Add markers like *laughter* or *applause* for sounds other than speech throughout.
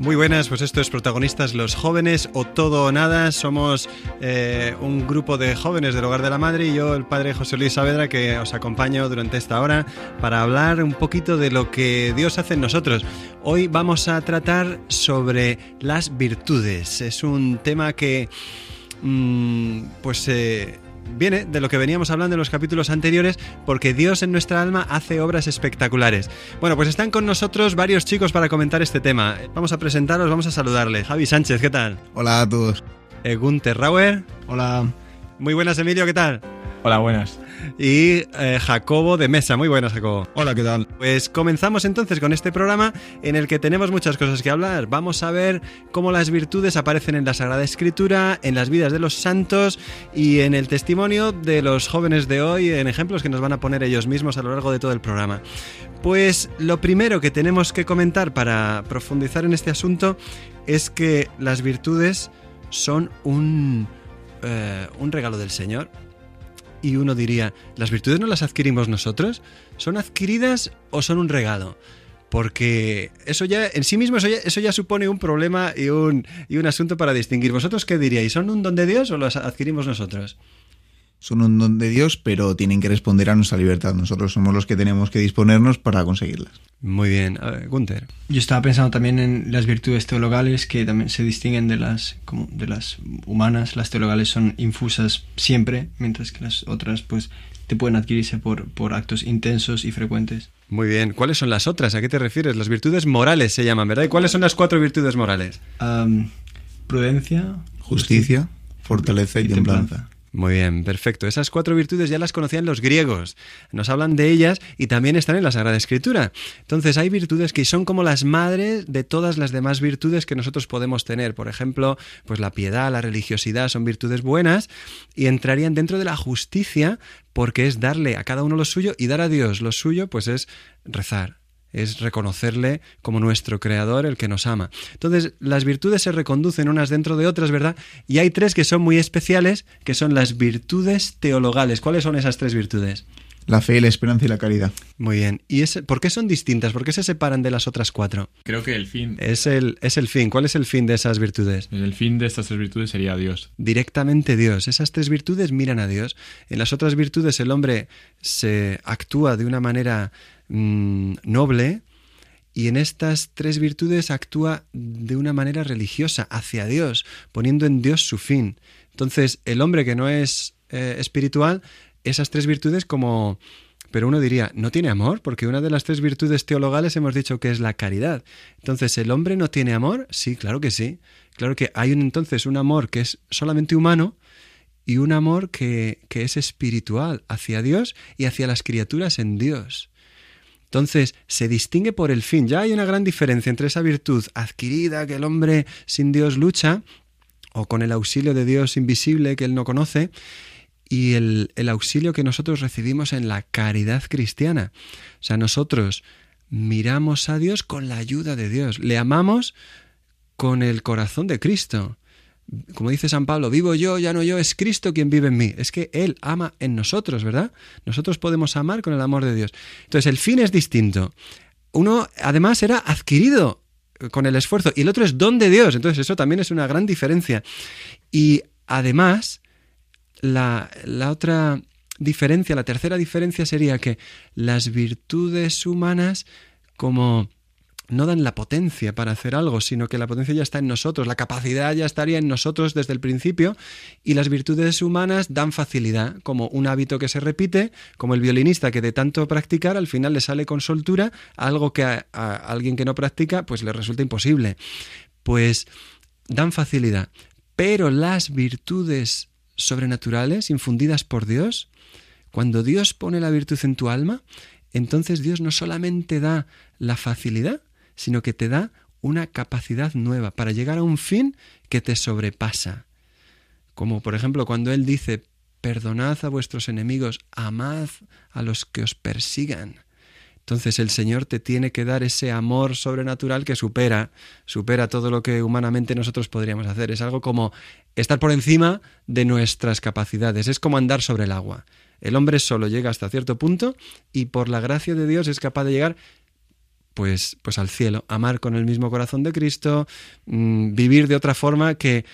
Muy buenas, pues esto es Protagonistas los Jóvenes o Todo o Nada. Somos eh, un grupo de jóvenes del Hogar de la Madre y yo, el padre José Luis Saavedra, que os acompaño durante esta hora para hablar un poquito de lo que Dios hace en nosotros. Hoy vamos a tratar sobre las virtudes. Es un tema que, mm, pues... Eh, viene de lo que veníamos hablando en los capítulos anteriores, porque Dios en nuestra alma hace obras espectaculares. Bueno, pues están con nosotros varios chicos para comentar este tema. Vamos a presentaros, vamos a saludarle. Javi Sánchez, ¿qué tal? Hola a todos. Eh, Gunther Rauer. Hola. Muy buenas, Emilio, ¿qué tal? Hola, buenas y eh, Jacobo de Mesa. Muy buenas, Jacobo. Hola, ¿qué tal? Pues comenzamos entonces con este programa en el que tenemos muchas cosas que hablar. Vamos a ver cómo las virtudes aparecen en la Sagrada Escritura, en las vidas de los santos y en el testimonio de los jóvenes de hoy, en ejemplos que nos van a poner ellos mismos a lo largo de todo el programa. Pues lo primero que tenemos que comentar para profundizar en este asunto es que las virtudes son un, eh, un regalo del Señor y uno diría, ¿las virtudes no las adquirimos nosotros? ¿Son adquiridas o son un regalo? Porque eso ya, en sí mismo, eso ya, supone un problema y un, y un asunto para distinguir. ¿Vosotros qué diríais? ¿Son un don de Dios o las adquirimos nosotros? Son un don de Dios, pero tienen que responder a nuestra libertad. Nosotros somos los que tenemos que disponernos para conseguirlas. Muy bien, Gunther. Yo estaba pensando también en las virtudes teologales que también se distinguen de las, como de las humanas. Las teologales son infusas siempre, mientras que las otras pues te pueden adquirirse por, por actos intensos y frecuentes. Muy bien. ¿Cuáles son las otras? ¿A qué te refieres? Las virtudes morales se llaman, ¿verdad? ¿Y cuáles son las cuatro virtudes morales? prudencia, justicia, fortaleza y, templanza. Muy bien, perfecto. Esas cuatro virtudes ya las conocían los griegos. Nos hablan de ellas y también están en la Sagrada Escritura. Entonces hay virtudes que son como las madres de todas las demás virtudes que nosotros podemos tener. Por ejemplo, pues la piedad, la religiosidad son virtudes buenas y entrarían dentro de la justicia porque es darle a cada uno lo suyo y dar a Dios lo suyo pues es rezar, es reconocerle como nuestro creador, el que nos ama. Entonces, las virtudes se reconducen unas dentro de otras, ¿verdad? Y hay tres que son muy especiales, que son las virtudes teologales. ¿Cuáles son esas tres virtudes? La fe, la esperanza y la caridad. Muy bien. ¿Y por qué son distintas? ¿Por qué se separan de las otras cuatro? Creo que el fin. Es el, es el fin. ¿Cuál es el fin de esas virtudes? El fin de estas tres virtudes sería Dios. Directamente Dios. Esas tres virtudes miran a Dios. En las otras virtudes el hombre se actúa de una manera Mm, noble y en estas tres virtudes actúa de una manera religiosa hacia Dios, poniendo en Dios su fin. Entonces, el hombre que no es eh, espiritual, esas tres virtudes como... Pero uno diría, ¿no tiene amor? Porque una de las tres virtudes teologales hemos dicho que es la caridad. Entonces, ¿el hombre no tiene amor? Sí, claro que sí. Claro que hay un, entonces un amor que es solamente humano y un amor que, que es espiritual hacia Dios y hacia las criaturas en Dios. Entonces, se distingue por el fin. Ya hay una gran diferencia entre esa virtud adquirida que el hombre sin Dios lucha, o con el auxilio de Dios invisible que él no conoce, y el, el auxilio que nosotros recibimos en la caridad cristiana. O sea, nosotros miramos a Dios con la ayuda de Dios, le amamos con el corazón de Cristo como dice San Pablo, vivo yo, ya no yo, es Cristo quien vive en mí. Es que Él ama en nosotros, ¿verdad? Nosotros podemos amar con el amor de Dios. Entonces, el fin es distinto. Uno, además, era adquirido con el esfuerzo y el otro es don de Dios. Entonces, eso también es una gran diferencia. Y además, la, la otra diferencia, la tercera diferencia sería que las virtudes humanas, como no dan la potencia para hacer algo, sino que la potencia ya está en nosotros, la capacidad ya estaría en nosotros desde el principio y las virtudes humanas dan facilidad, como un hábito que se repite, como el violinista que de tanto practicar al final le sale con soltura, algo que a, alguien que no practica pues le resulta imposible. Pues dan facilidad, pero las virtudes sobrenaturales infundidas por Dios, cuando Dios pone la virtud en tu alma, entonces Dios no solamente da la facilidad, sino que te da una capacidad nueva para llegar a un fin que te sobrepasa. Como por ejemplo cuando Él dice, perdonad a vuestros enemigos, amad a los que os persigan. Entonces el Señor te tiene que dar ese amor sobrenatural que supera, supera todo lo que humanamente nosotros podríamos hacer. Es algo como estar por encima de nuestras capacidades, es como andar sobre el agua. El hombre solo llega hasta cierto punto y por la gracia de Dios es capaz de llegar pues, pues al cielo, amar con el mismo corazón de Cristo, mmm, vivir de otra forma que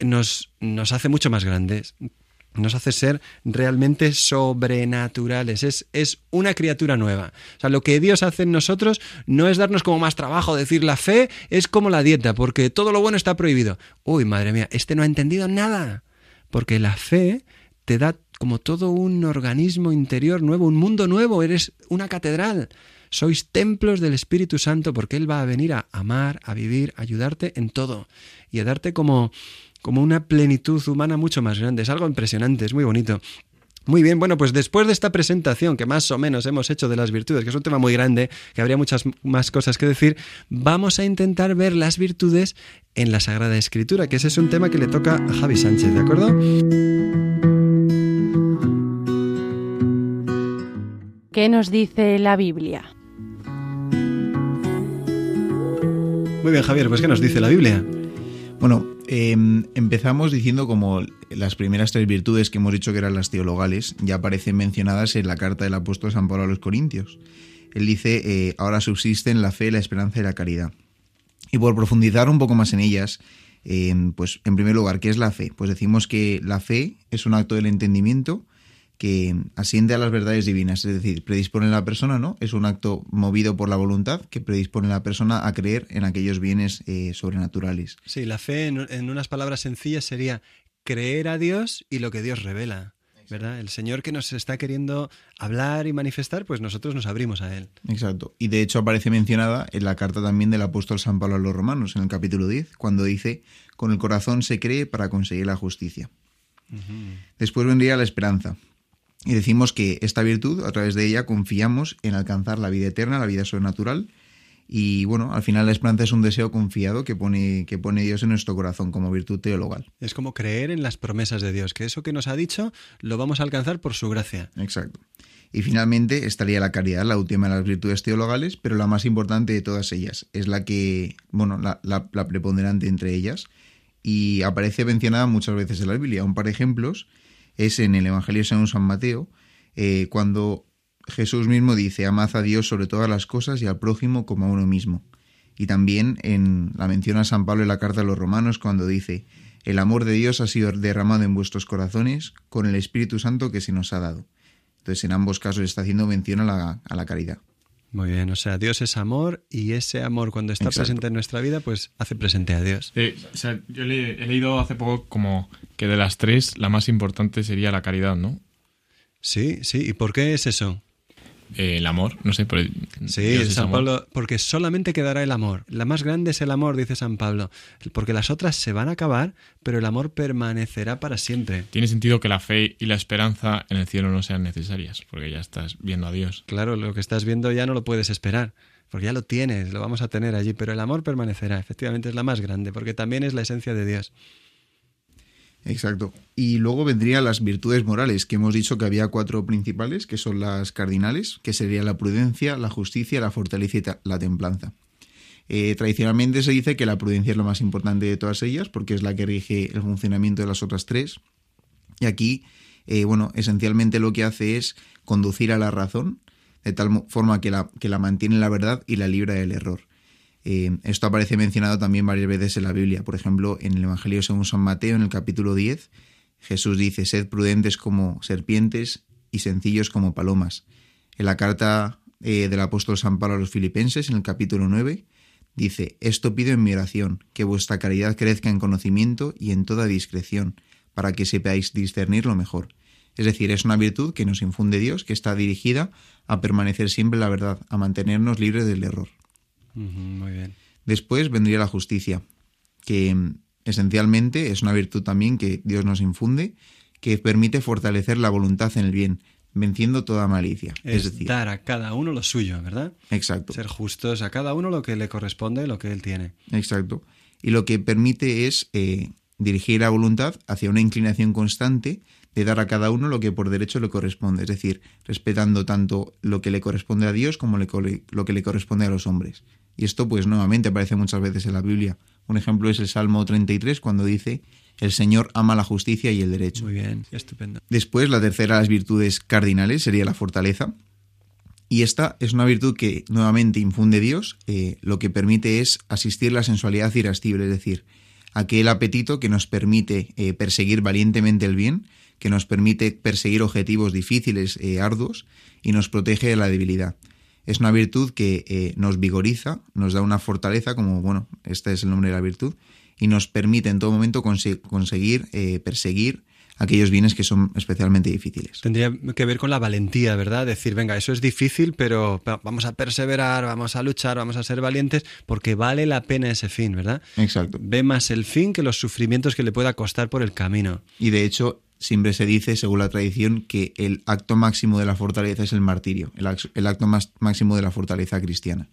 nos, nos hace mucho más grandes, nos hace ser realmente sobrenaturales. Es, es, una criatura nueva. O sea, lo que Dios hace en nosotros no es darnos como más trabajo, decir la fe es como la dieta, porque todo lo bueno está prohibido. Uy, madre mía, este no ha entendido nada. Porque la fe te da como todo un organismo interior nuevo, un mundo nuevo, eres una catedral. Sois templos del Espíritu Santo porque Él va a venir a amar, a vivir, a ayudarte en todo y a darte como, como una plenitud humana mucho más grande. Es algo impresionante, es muy bonito. Muy bien, bueno, pues después de esta presentación que más o menos hemos hecho de las virtudes, que es un tema muy grande, que habría muchas más cosas que decir, vamos a intentar ver las virtudes en la Sagrada Escritura, que ese es un tema que le toca a Javi Sánchez, ¿de acuerdo? ¿Qué nos dice la Biblia? Bien, Javier, pues ¿qué nos dice la Biblia? Bueno, eh, empezamos diciendo como las primeras tres virtudes que hemos dicho que eran las teologales ya aparecen mencionadas en la carta del apóstol San Pablo a los Corintios. Él dice, eh, ahora subsisten la fe, la esperanza y la caridad. Y por profundizar un poco más en ellas, eh, pues en primer lugar, ¿qué es la fe? Pues decimos que la fe es un acto del entendimiento que asiente a las verdades divinas, es decir, predispone a la persona, ¿no? Es un acto movido por la voluntad que predispone a la persona a creer en aquellos bienes eh, sobrenaturales. Sí, la fe, en, en, unas palabras sencillas, sería creer a Dios y lo que Dios revela. ¿verdad? El Señor que nos está queriendo hablar y manifestar, pues nosotros nos abrimos a Él. Exacto. Y de hecho aparece mencionada en la carta también del apóstol San Pablo a los romanos, en el capítulo 10, cuando dice, con el corazón se cree para conseguir la justicia. Uh -huh. Después vendría la esperanza. Y decimos que esta virtud, a través de ella, confiamos en alcanzar la vida eterna, la vida sobrenatural. Y bueno, al final la esperanza es un deseo confiado que pone, que pone Dios en nuestro corazón como virtud teologal. Es como creer en las promesas de Dios, que eso que nos ha dicho lo vamos a alcanzar por su gracia. Exacto. Y finalmente estaría la caridad, la última de las virtudes teologales, pero la más importante de todas ellas. Es la que, bueno, la, la, la preponderante entre ellas. Y aparece mencionada muchas veces en la Biblia. Un par de ejemplos es en el Evangelio según San Mateo, eh, cuando Jesús mismo dice, amad a Dios sobre todas las cosas y al prójimo como a uno mismo. Y también en la menciona San Pablo en la carta a los romanos cuando dice, el amor de Dios ha sido derramado en vuestros corazones con el Espíritu Santo que se nos ha dado. Entonces en ambos casos está haciendo mención a la, a la caridad. Muy bien, o sea, Dios es amor y ese amor cuando está Exacto. presente en nuestra vida, pues hace presente a Dios. O sea, yo le, he leído hace poco como que de las tres la más importante sería la caridad, ¿no? Sí, sí, ¿y por qué es eso? Eh, el amor, no sé. Por el, sí, San Pablo, porque solamente quedará el amor. La más grande es el amor, dice San Pablo, porque las otras se van a acabar, pero el amor permanecerá para siempre. Tiene sentido que la fe y la esperanza en el cielo no sean necesarias, porque ya estás viendo a Dios. Claro, lo que estás viendo ya no lo puedes esperar, porque ya lo tienes, lo vamos a tener allí, pero el amor permanecerá, efectivamente es la más grande, porque también es la esencia de Dios. Exacto. Y luego vendrían las virtudes morales, que hemos dicho que había cuatro principales, que son las cardinales, que serían la prudencia, la justicia, la fortaleza y la templanza. Eh, tradicionalmente se dice que la prudencia es lo más importante de todas ellas, porque es la que rige el funcionamiento de las otras tres. Y aquí, eh, bueno, esencialmente lo que hace es conducir a la razón, de tal forma que la, que la mantiene en la verdad y la libra del error. Eh, esto aparece mencionado también varias veces en la Biblia. Por ejemplo, en el Evangelio según San Mateo, en el capítulo 10, Jesús dice, sed prudentes como serpientes y sencillos como palomas. En la carta eh, del apóstol San Pablo a los filipenses, en el capítulo 9, Dice, esto pido en mi oración, que vuestra caridad crezca en conocimiento y en toda discreción, para que sepáis discernir lo mejor. Es decir, es una virtud que nos infunde Dios, que está dirigida a permanecer siempre en la verdad, a mantenernos libres del error. Muy bien. Después vendría la justicia, que mm, esencialmente es una virtud también que Dios nos infunde, que permite fortalecer la voluntad en el bien, venciendo toda malicia. Es, decir, dar a cada uno lo suyo, ¿verdad? Exacto. Ser justos a cada uno lo que le corresponde, lo que él tiene. Exacto. Y lo que permite es eh, dirigir la voluntad hacia una inclinación constante de dar a cada uno lo que por derecho le corresponde, es decir, respetando tanto lo que le corresponde a Dios como lo que le corresponde a los hombres. Y esto pues nuevamente aparece muchas veces en la Biblia. Un ejemplo es el Salmo 33 cuando dice, el Señor ama la justicia y el derecho. Muy bien, estupendo. Después, la tercera de las virtudes cardinales sería la fortaleza. Y esta es una virtud que nuevamente infunde Dios, eh, lo que permite es asistir la sensualidad irascible, es decir, aquel apetito que nos permite eh, perseguir valientemente el bien, que nos permite perseguir objetivos difíciles, e arduos, y nos protege de la debilidad. Es una virtud que nos vigoriza, nos da una fortaleza, como, bueno, este es el nombre de la virtud, y nos permite en todo momento conseguir eh, perseguir aquellos bienes que son especialmente difíciles. Tendría que ver con la valentía, ¿verdad? Decir, venga, eso es difícil, pero vamos a perseverar, vamos a luchar, vamos a ser valientes, porque vale la pena ese fin, ¿verdad? Exacto. Ve más el fin que los sufrimientos que le pueda costar por el camino. Y de hecho, siempre se dice, según la tradición, que el acto máximo de la fortaleza es el martirio, el, acto más máximo de la fortaleza cristiana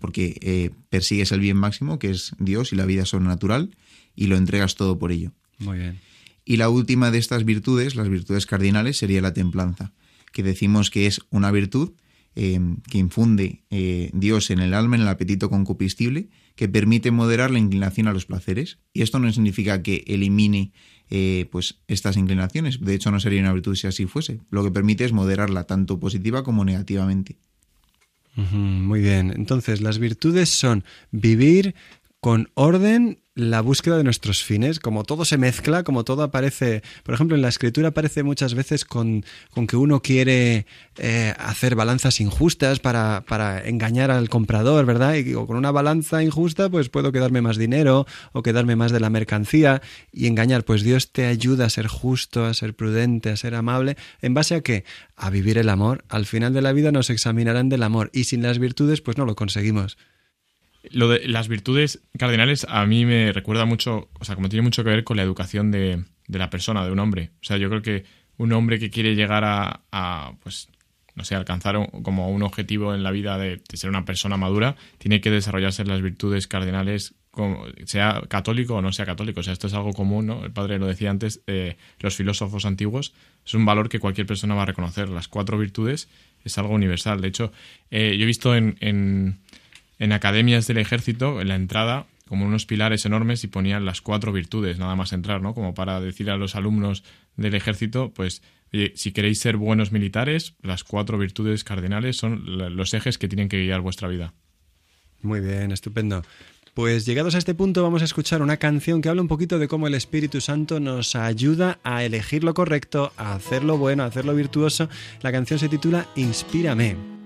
porque eh, persigues el bien máximo, que es Dios y la vida sobrenatural, y lo entregas todo por ello. Muy bien. Y la última de estas virtudes, las virtudes cardinales, sería la templanza, que decimos que es una virtud eh, que infunde eh, Dios en el alma, en el apetito concupiscible, que permite moderar la inclinación a los placeres. Y esto no significa que elimine pues estas inclinaciones. De hecho, no sería una virtud si así fuese. Lo que permite es moderarla tanto positiva como negativamente. Muy bien. Entonces, las virtudes son vivir con orden la búsqueda de nuestros fines, como todo se mezcla, como todo aparece, por ejemplo, en la escritura aparece muchas veces con, con que uno quiere eh, hacer balanzas injustas para, para, engañar al comprador, ¿verdad? Y con una balanza injusta, pues puedo quedarme más dinero o quedarme más de la mercancía y engañar. Pues Dios te ayuda a ser justo, a ser prudente, a ser amable. ¿En base a qué? A vivir el amor. Al final de la vida nos examinarán del amor y sin las virtudes, pues no lo conseguimos. Lo de las virtudes cardinales a mí me recuerda mucho, o sea, como tiene mucho que ver con la educación de, la persona, de un hombre. O sea, yo creo que un hombre que quiere llegar a, pues, no sé, alcanzar como un objetivo en la vida de, ser una persona madura, tiene que desarrollarse las virtudes cardinales, como, sea católico o no sea católico. O sea, esto es algo común, ¿no? El padre lo decía antes, eh, los filósofos antiguos, es un valor que cualquier persona va a reconocer. Las cuatro virtudes es algo universal. De hecho, eh, yo he visto en en academias del ejército, en la entrada, como unos pilares enormes y ponían las cuatro virtudes, nada más entrar, ¿no? Como para decir a los alumnos del ejército, pues, si queréis ser buenos militares, las cuatro virtudes cardinales son los ejes que tienen que guiar vuestra vida. Muy bien, estupendo. Pues llegados a este punto vamos a escuchar una canción que habla un poquito de cómo el Espíritu Santo nos ayuda a elegir lo correcto, a hacer lo bueno, a hacer lo virtuoso. La canción se titula Inspírame.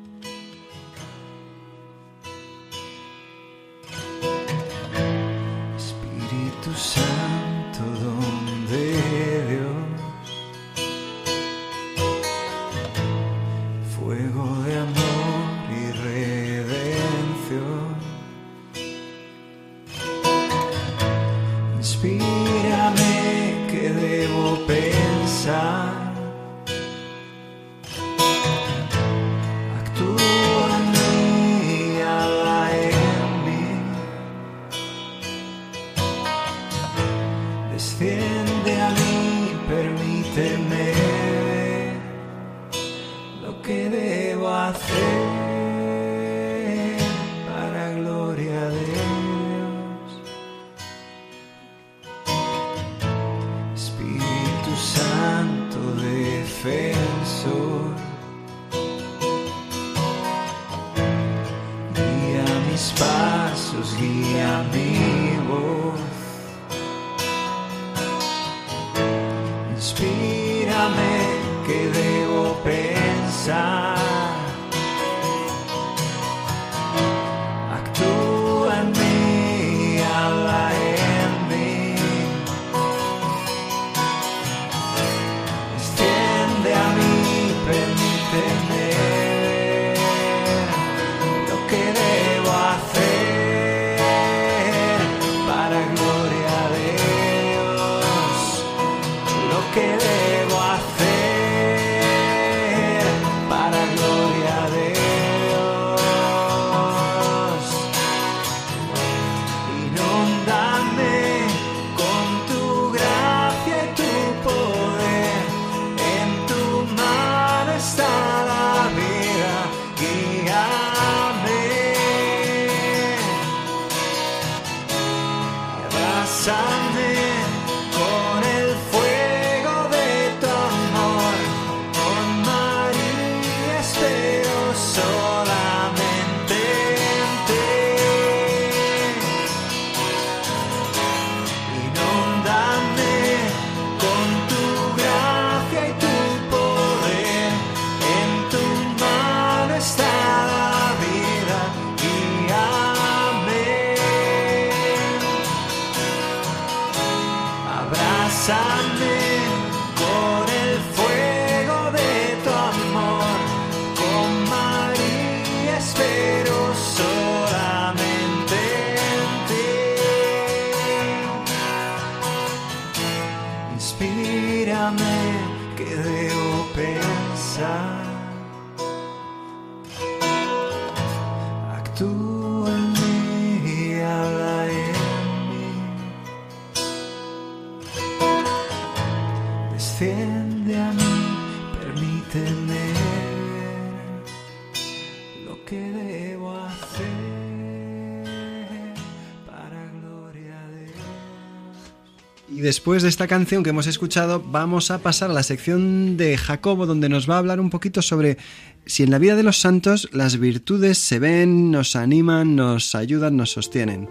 Después de esta canción que hemos escuchado, vamos a pasar a la sección de Jacobo, donde nos va a hablar un poquito sobre si en la vida de los santos las virtudes se ven, nos animan, nos ayudan, nos sostienen.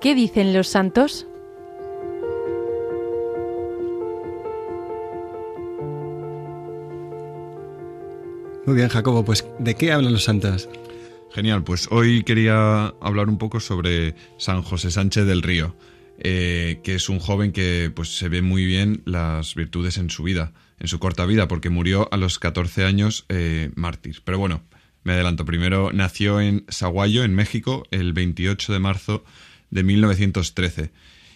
¿Qué dicen los santos? Muy bien, Jacobo, pues ¿de qué hablan los santos? Genial, pues hoy quería hablar un poco sobre San José Sánchez del Río, eh, que es un joven que pues se ve muy bien las virtudes en su vida, en su corta vida, porque murió a los 14 años eh, mártir. Pero bueno, me adelanto. Primero nació en Saguayo, en México, el 28 de marzo de 1913.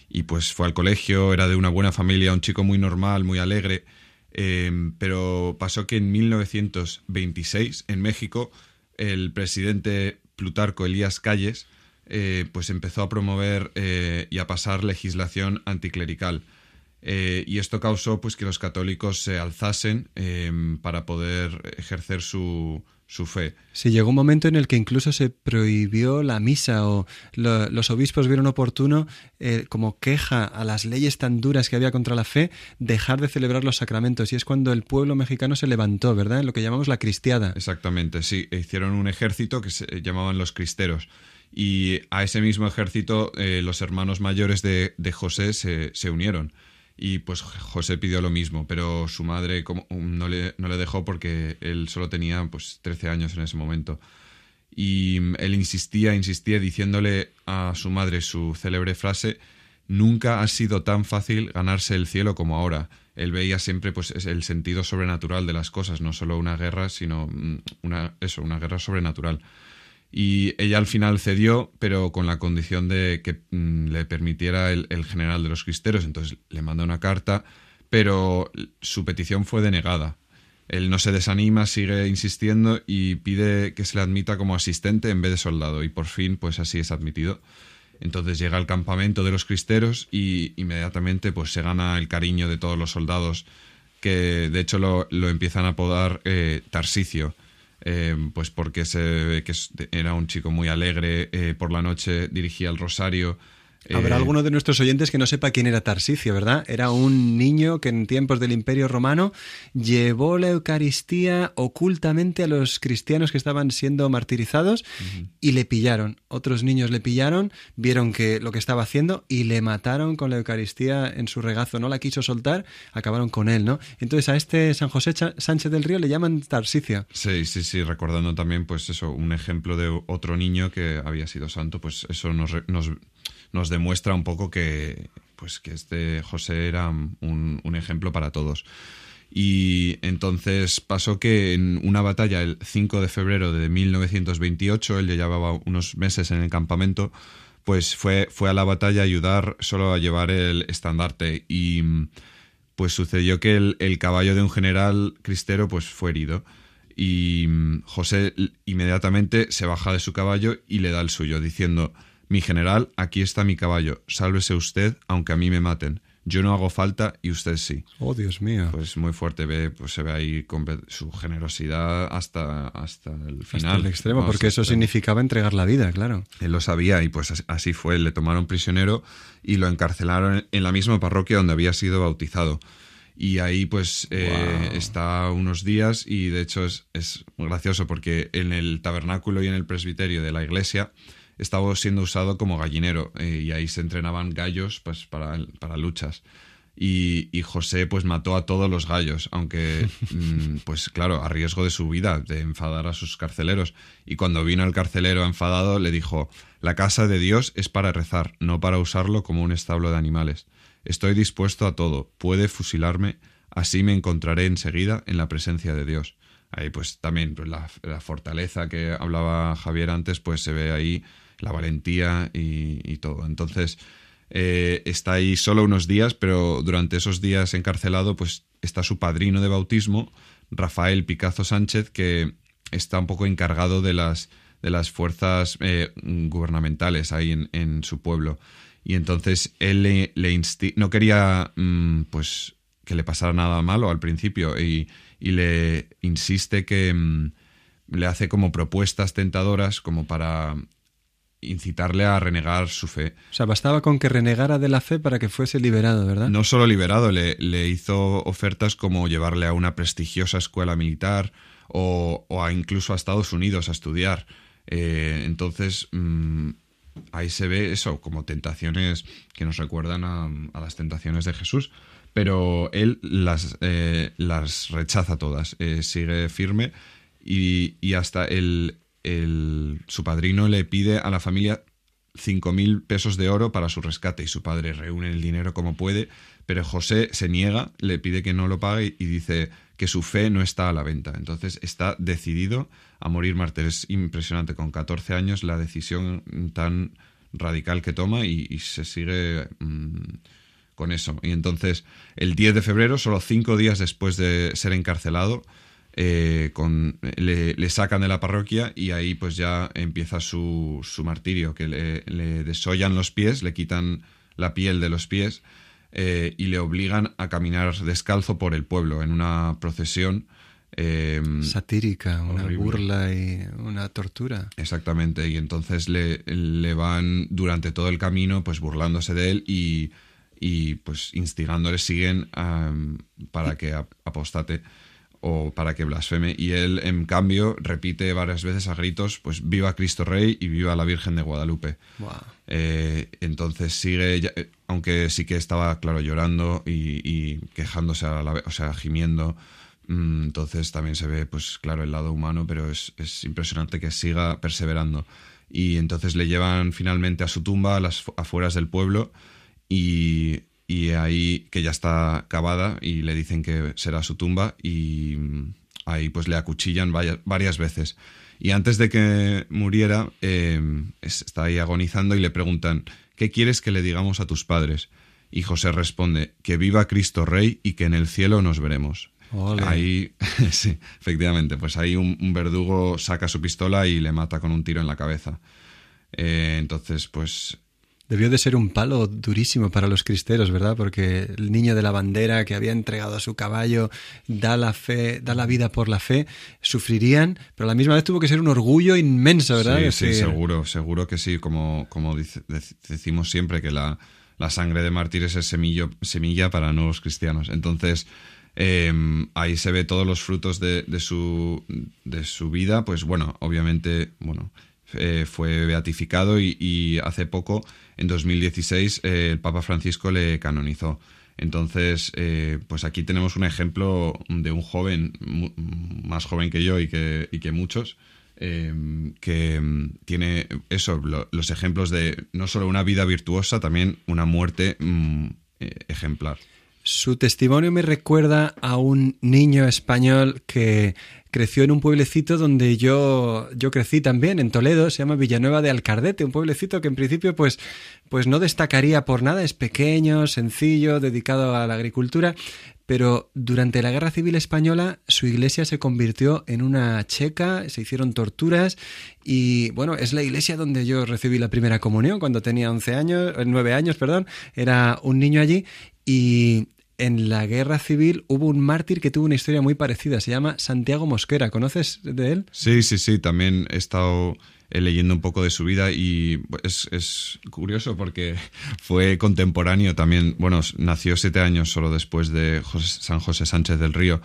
Y pues fue al colegio, era de una buena familia, un chico muy normal, muy alegre. Eh, pero pasó que en 1926, en México, el presidente Plutarco Elías Calles eh, pues empezó a promover eh, y a pasar legislación anticlerical. Eh, y esto causó pues que los católicos se alzasen para poder ejercer su, su fe. Sí, llegó un momento en el que incluso se prohibió la misa o los obispos vieron oportuno, eh, como queja a las leyes tan duras que había contra la fe, dejar de celebrar los sacramentos. Y es cuando el pueblo mexicano se levantó, ¿verdad? En lo que llamamos la cristiada. Exactamente, sí. Hicieron un ejército que se llamaban los cristeros. Y a ese mismo ejército eh, los hermanos mayores de, de José se, se unieron y pues José pidió lo mismo, pero su madre como, no, le, no le dejó porque él solo tenía pues 13 años en ese momento. Y él insistía, insistía diciéndole a su madre su célebre frase, nunca ha sido tan fácil ganarse el cielo como ahora. Él veía siempre pues el sentido sobrenatural de las cosas, no solo una guerra, sino mm, una, eso, una guerra sobrenatural y ella al final cedió, pero con la condición de que mm, le permitiera el, general de los cristeros. Entonces le manda una carta, pero su petición fue denegada. Él no se desanima, sigue insistiendo y pide que se le admita como asistente en vez de soldado. Y por fin, pues así es admitido. Entonces llega al campamento de los cristeros y inmediatamente pues se gana el cariño de todos los soldados que de hecho lo, empiezan a apodar eh, Tarsicio eh, pues porque se que era un chico muy alegre, eh, por la noche dirigía el rosario, Habrá eh, alguno de nuestros oyentes que no sepa quién era Tarsicio, ¿verdad? Era un niño que en tiempos del Imperio Romano llevó la Eucaristía ocultamente a los cristianos que estaban siendo martirizados y le pillaron. Otros niños le pillaron, vieron que lo que estaba haciendo y le mataron con la Eucaristía en su regazo. No la quiso soltar, acabaron con él, ¿no? Entonces a este San José Sánchez del Río le llaman Tarsicio. Sí, sí, sí, recordando también, pues eso, un ejemplo de otro niño que había sido santo, pues eso nos, nos nos demuestra un poco que, pues, que este José era un, ejemplo para todos. Y entonces pasó que en una batalla el 5 de febrero de 1928, él ya llevaba unos meses en el campamento, pues fue, fue a la batalla a ayudar solo a llevar el estandarte y pues sucedió que el, el caballo de un general cristero pues fue herido y José inmediatamente se baja de su caballo y le da el suyo diciendo mi general, aquí está mi caballo, sálvese usted, aunque a mí me maten. yo no hago falta y usted sí. Oh, Dios mío. Pues muy fuerte, ve, pues se ve ahí su generosidad hasta, hasta el final. Hasta el extremo, porque eso significaba entregar la vida, claro. Él lo sabía y pues as- así fue. Le tomaron prisionero y lo encarcelaron en la misma parroquia donde había sido bautizado. Y ahí pues eh, está unos días y de hecho es, es gracioso porque en el tabernáculo y en el presbiterio de la iglesia estaba siendo usado como gallinero eh, y ahí se entrenaban gallos pues para, para luchas. Y, y José pues mató a todos los gallos, aunque *laughs* mm, pues claro, a riesgo de su vida, de enfadar a sus carceleros. Y cuando vino el carcelero enfadado le dijo, la casa de Dios es para rezar, no para usarlo como un establo de animales. Estoy dispuesto a todo, puede fusilarme, así me encontraré enseguida en la presencia de Dios. Ahí pues también pues, la, la fortaleza que hablaba Javier antes, pues se ve ahí la valentía y, todo. Entonces, eh, está ahí solo unos días, pero durante esos días encarcelado, pues está su padrino de bautismo, Rafael Picazo Sánchez, que está un poco encargado de las, de las fuerzas eh, gubernamentales ahí en, en, su pueblo. Y entonces él le, no quería mm, pues que le pasara nada malo al principio y, y le insiste que mm, le hace como propuestas tentadoras como para incitarle a renegar su fe. O sea, bastaba con que renegara de la fe para que fuese liberado, ¿verdad? No solo liberado, le, le hizo ofertas como llevarle a una prestigiosa escuela militar o, o a incluso a Estados Unidos a estudiar. Eh, entonces, mmm, ahí se ve eso, como tentaciones que nos recuerdan a, a las tentaciones de Jesús. Pero él las, eh, las rechaza todas, eh, sigue firme y, y hasta el, el, su padrino le pide a la familia cinco mil pesos de oro para su rescate y su padre reúne el dinero como puede, pero José se niega, le pide que no lo pague y dice que su fe no está a la venta. Entonces está decidido a morir mártir. Es impresionante, con 14 años la decisión tan radical que toma y, se sigue mmm, con eso. Y entonces el 10 de febrero, solo cinco días después de ser encarcelado, eh, con, le, le, sacan de la parroquia y ahí pues ya empieza su, su martirio, que le, le, desollan los pies, le quitan la piel de los pies eh, y le obligan a caminar descalzo por el pueblo en una procesión. Eh, Satírica, una horrible. burla y una tortura. Exactamente, y entonces le, le van durante todo el camino pues burlándose de él y, y pues instigándole siguen um, para que apostate o para que blasfeme. Y él en cambio repite varias veces a gritos pues viva Cristo Rey y viva la Virgen de Guadalupe wow. eh, entonces sigue ya, aunque sí que estaba claro llorando y, y quejándose a la o sea gimiendo mm, entonces también se ve pues claro el lado humano pero es, es impresionante que siga perseverando. Y entonces le llevan finalmente a su tumba a las afueras del pueblo y y ahí que ya está cavada y le dicen que será su tumba y ahí pues le acuchillan varias, varias veces. Y antes de que muriera, eh, está ahí agonizando y le preguntan, ¿qué quieres que le digamos a tus padres? Y José responde, que viva Cristo Rey y que en el cielo nos veremos. Ole. Ahí, *laughs* sí, efectivamente, pues ahí un, un, verdugo saca su pistola y le mata con un tiro en la cabeza. Eh, entonces, pues Debió de ser un palo durísimo para los cristeros, ¿verdad? Porque el niño de la bandera que había entregado a su caballo da la fe, da la vida por la fe, sufrirían, pero a la misma vez tuvo que ser un orgullo inmenso, ¿verdad? Sí, sí, seguro, seguro que sí, como, como dice, decimos siempre que la, la, sangre de mártires es semillo, semilla para nuevos cristianos. Entonces, eh, ahí se ve todos los frutos de, de, su, de su vida, pues bueno, obviamente, bueno, eh, fue beatificado y, hace poco, en 2016, eh, el Papa Francisco le canonizó. Entonces, eh, pues aquí tenemos un ejemplo de un joven, más joven que yo y que, y que muchos, que tiene eso, lo, los ejemplos de no solo una vida virtuosa, también una muerte mm, ejemplar. Su testimonio me recuerda a un niño español que creció en un pueblecito donde yo, yo crecí también, en Toledo, se llama Villanueva de Alcardete, un pueblecito que en principio pues, pues no destacaría por nada, es pequeño, sencillo, dedicado a la agricultura, pero durante la Guerra Civil Española su iglesia se convirtió en una checa, se hicieron torturas y bueno, es la iglesia donde yo recibí la primera comunión cuando tenía 11 años, 9 años, perdón, era un niño allí y en la guerra civil hubo un mártir que tuvo una historia muy parecida, se llama Santiago Mosquera, ¿conoces de él? Sí, sí, sí, también he estado eh, leyendo un poco de su vida y es, es, curioso porque *laughs* fue contemporáneo también, bueno, nació siete años solo después de San José Sánchez del Río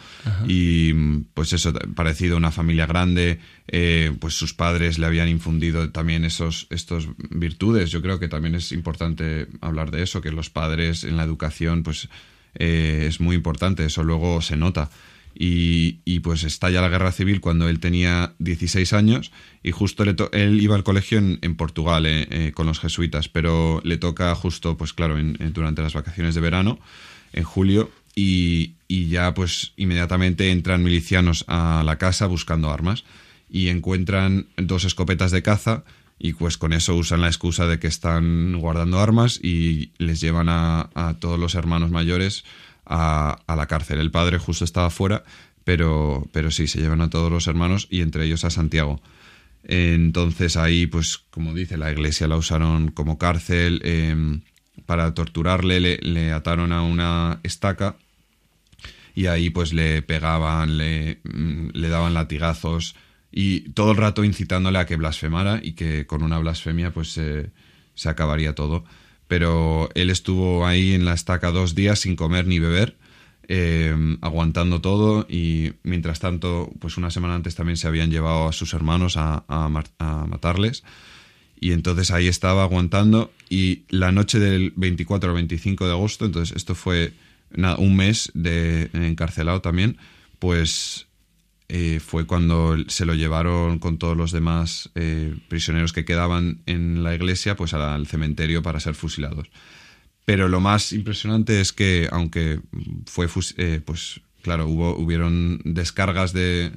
y pues eso, parecido a una familia grande, eh, pues sus padres le habían infundido también esos estos virtudes, yo creo que también es importante hablar de eso, que los padres en la educación pues eh, es muy importante, eso luego se nota. Y, y, pues estalla la guerra civil cuando él tenía 16 años y justo le él iba al colegio en, Portugal eh, eh, con los jesuitas, pero le toca justo, pues claro, en, durante las vacaciones de verano, en julio, y, y, ya pues inmediatamente entran milicianos a la casa buscando armas y encuentran dos escopetas de caza y pues con eso usan la excusa de que están guardando armas y les llevan a, todos los hermanos mayores a, la cárcel. El padre justo estaba fuera, pero, pero sí, se llevan a todos los hermanos y entre ellos a Santiago. Entonces ahí, pues como dice, la iglesia la usaron como cárcel. Em, para torturarle le, ataron a una estaca y ahí pues le pegaban, le, mm, le daban latigazos y todo el rato incitándole a que blasfemara y que con una blasfemia pues se acabaría todo. Pero él estuvo ahí en la estaca dos días sin comer ni beber, eh, aguantando todo y mientras tanto, pues una semana antes también se habían llevado a sus hermanos a, matarles. Y entonces ahí estaba aguantando y la noche del 24 al 25 de agosto, entonces esto fue un mes de encarcelado también, pues eh, fue cuando se lo llevaron con todos los demás eh, prisioneros que quedaban en la iglesia pues al cementerio para ser fusilados. Pero lo más impresionante es que aunque fue eh, pues claro, hubo hubieron descargas de,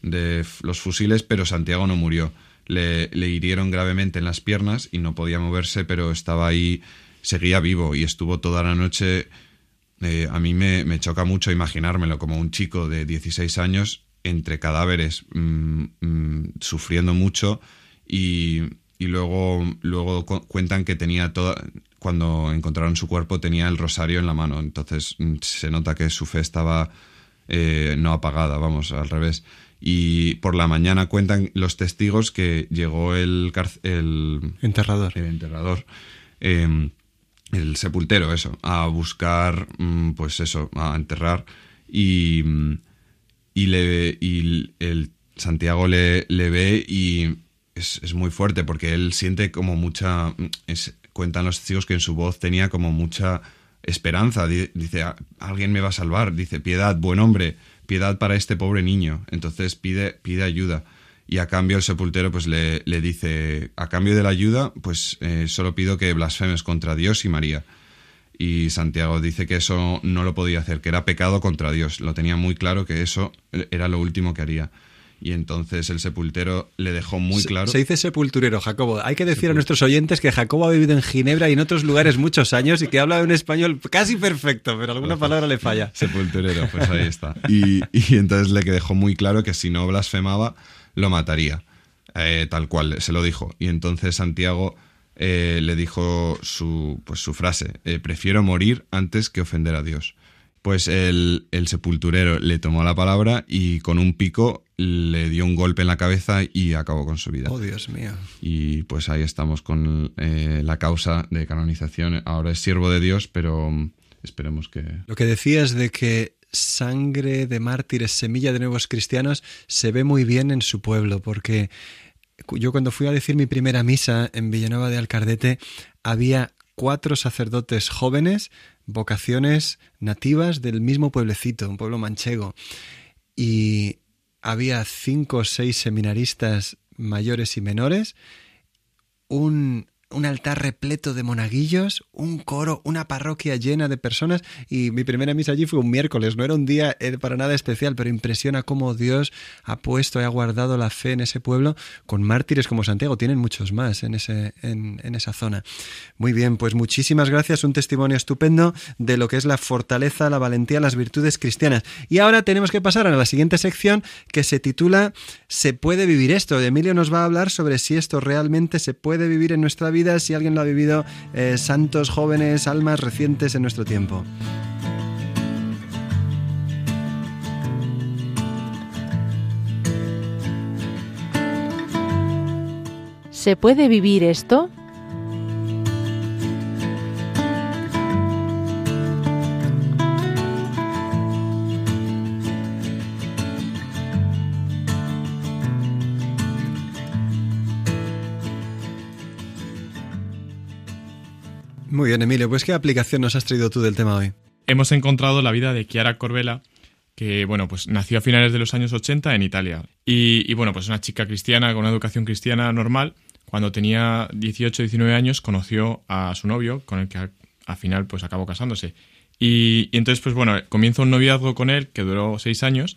los fusiles, pero Santiago no murió. Le, le hirieron gravemente en las piernas y no podía moverse, pero estaba ahí, seguía vivo y estuvo toda la noche a mí me, me, choca mucho imaginármelo como un chico de 16 años entre cadáveres mm, mm, sufriendo mucho y, luego, luego cuentan que tenía toda, cuando encontraron su cuerpo tenía el rosario en la mano, entonces mm, se nota que su fe estaba eh, no apagada, vamos, al revés. Y por la mañana cuentan los testigos que llegó el, el enterrador, el enterrador em, el sepultero, eso, a buscar, pues eso, a enterrar y y, le, y el Santiago le, le ve y es, es, muy fuerte porque él siente como mucha... Cuentan los testigos que en su voz tenía como mucha esperanza. Dice, alguien me va a salvar. Dice, piedad, buen hombre, piedad para este pobre niño. Entonces pide, pide ayuda. Y a cambio el sepultero pues le, le dice, a cambio de la ayuda, pues eh, solo pido que blasfemes contra Dios y María y Santiago dice que eso no lo podía hacer, que era pecado contra Dios. Lo tenía muy claro que eso era lo último que haría. Y entonces el sepultero le dejó muy claro. Se, dice sepulturero, Jacobo. Hay que decir a nuestros oyentes que Jacobo ha vivido en Ginebra y en otros lugares muchos años y que habla un español casi perfecto, pero alguna palabra le falla. Sepulturero, pues ahí está. *laughs* Y, y entonces le dejó muy claro que si no blasfemaba, lo mataría. Eh, tal cual, se lo dijo. Y entonces Santiago eh, le dijo su, pues, su frase, eh, prefiero morir antes que ofender a Dios. Pues el, el, sepulturero le tomó la palabra y con un pico le dio un golpe en la cabeza y acabó con su vida. Oh, Dios mío. Y pues ahí estamos con eh, la causa de canonización. Ahora es siervo de Dios, pero esperemos que... Lo que decías de que sangre de mártires, semilla de nuevos cristianos, se ve muy bien en su pueblo, porque yo cuando fui a decir mi primera misa en Villanueva de Alcardete, había cuatro sacerdotes jóvenes, vocaciones nativas del mismo pueblecito, un pueblo manchego. Y había cinco o seis seminaristas mayores y menores, un un altar repleto de monaguillos, un coro, una parroquia llena de personas y mi primera misa allí fue un miércoles, no era un día eh, para nada especial, pero impresiona cómo Dios ha puesto y ha guardado la fe en ese pueblo con mártires como Santiago, tienen muchos más en, ese, en, en esa zona. Muy bien, pues muchísimas gracias, un testimonio estupendo de lo que es la fortaleza, la valentía, las virtudes cristianas. Y ahora tenemos que pasar a la siguiente sección que se titula ¿Se puede vivir esto? Emilio nos va a hablar sobre si esto realmente se puede vivir en nuestra vida si alguien lo ha vivido, eh, santos, jóvenes, almas recientes en nuestro tiempo. ¿Se puede vivir esto? Muy bien, Emilio, pues ¿qué aplicación nos has traído tú del tema hoy? Hemos encontrado la vida de Chiara Corbella, que bueno, pues nació a finales de los años 80 en Italia. Y, bueno, pues una chica cristiana con una educación cristiana normal. Cuando tenía 18, 19 años conoció a su novio, con el que al final pues acabó casándose. Y, y, entonces pues bueno, comienza un noviazgo con él que duró seis años,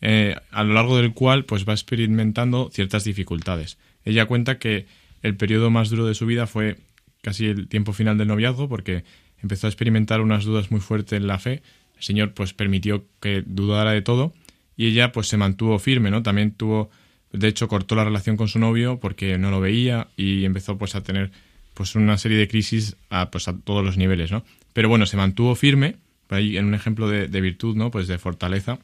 eh, a lo largo del cual pues va experimentando ciertas dificultades. Ella cuenta que el periodo más duro de su vida fue casi el tiempo final del noviazgo porque empezó a experimentar unas dudas muy fuertes en la fe. El Señor pues permitió que dudara de todo y ella pues se mantuvo firme, ¿no? También tuvo de hecho cortó la relación con su novio porque no lo veía y empezó pues a tener pues una serie de crisis a, pues a todos los niveles, ¿no? Pero bueno, se mantuvo firme, ahí en un ejemplo de, de, virtud, ¿no? Pues de fortaleza.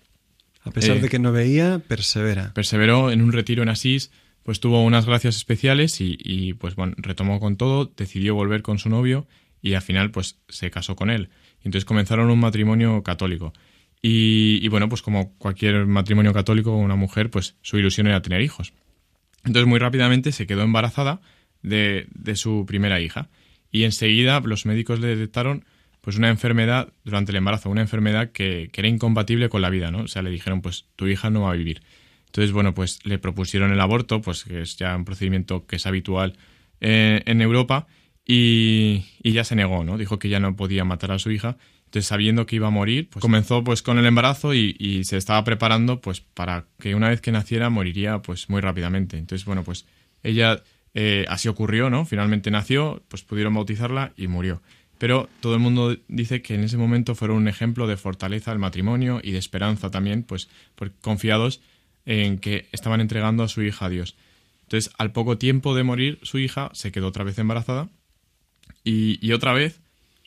A pesar eh, de que no veía, persevera. Perseveró en un retiro en Asís, pues tuvo unas gracias especiales y, y, pues bueno, retomó con todo, decidió volver con su novio y al final pues se casó con él. Entonces comenzaron un matrimonio católico. Y, y, bueno, pues como cualquier matrimonio católico una mujer, pues su ilusión era tener hijos. Entonces muy rápidamente se quedó embarazada de, de su primera hija. Y enseguida los médicos le detectaron pues una enfermedad durante el embarazo, una enfermedad que, que era incompatible con la vida, ¿no? O sea, le dijeron, pues tu hija no va a vivir. Entonces, bueno, pues le propusieron el aborto, pues que es ya un procedimiento que es habitual eh, en Europa, y, y, ya se negó, ¿no? Dijo que ya no podía matar a su hija. Entonces, sabiendo que iba a morir, pues comenzó pues con el embarazo y, y, se estaba preparando pues para que una vez que naciera moriría pues muy rápidamente. Entonces, bueno, pues ella eh, así ocurrió, ¿no? Finalmente nació, pues pudieron bautizarla y murió. Pero todo el mundo dice que en ese momento fueron un ejemplo de fortaleza del matrimonio y de esperanza también, pues confiados en que estaban entregando a su hija a Dios. Entonces, al poco tiempo de morir su hija, se quedó otra vez embarazada y, y, otra vez,